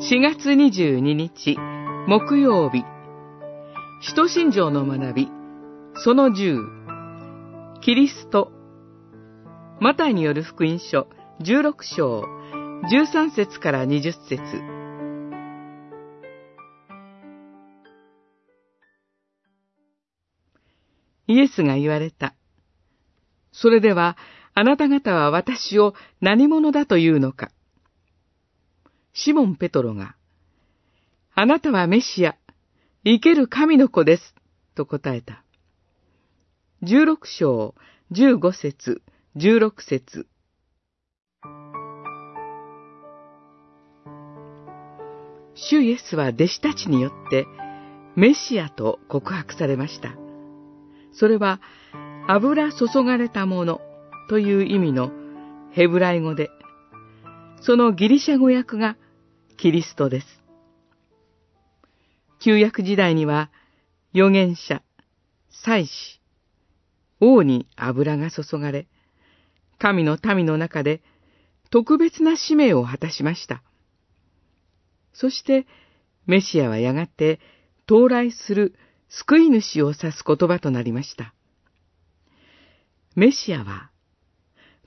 4月22日木曜日使徒信条の学びその10キリストマタイによる福音書16章13節から20節イエスが言われた。それでは、あなた方は私を何者だというのか。シモン・ペトロが、あなたはメシア、生ける神の子です、と答えた。十六章、十五節、十六節。主イエスは弟子たちによってメシアと告白されました。それは油注がれたものという意味のヘブライ語で、そのギリシャ語訳がキリストです。旧約時代には預言者、祭司、王に油が注がれ、神の民の中で特別な使命を果たしました。そして、メシアはやがて到来する救い主を指す言葉となりました。メシアは、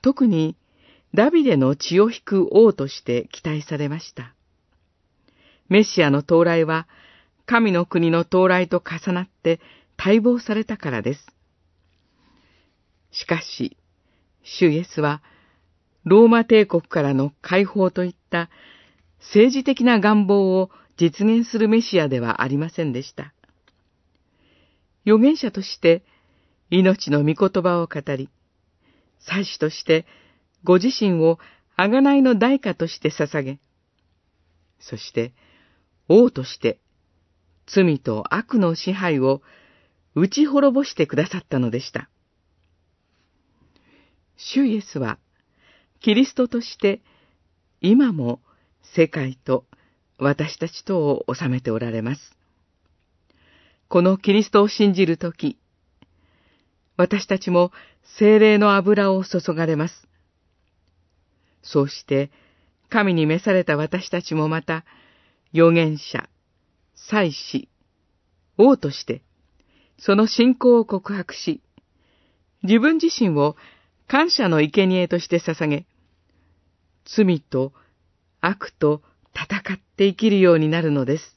特にダビデの血を引く王として期待されました。メシアの到来は、神の国の到来と重なって待望されたからです。しかし、主イエスは、ローマ帝国からの解放といった政治的な願望を実現するメシアではありませんでした。預言者として命の御言葉を語り、祭司としてご自身を贖いの代価として捧げ、そして王として罪と悪の支配を打ち滅ぼしてくださったのでした。主イエスは、キリストとして今も世界と私たちとを治めておられます。このキリストを信じるとき、私たちも精霊の油を注がれます。そうして、神に召された私たちもまた、預言者、祭司、王として、その信仰を告白し、自分自身を感謝の生贄として捧げ、罪と悪と戦って生きるようになるのです。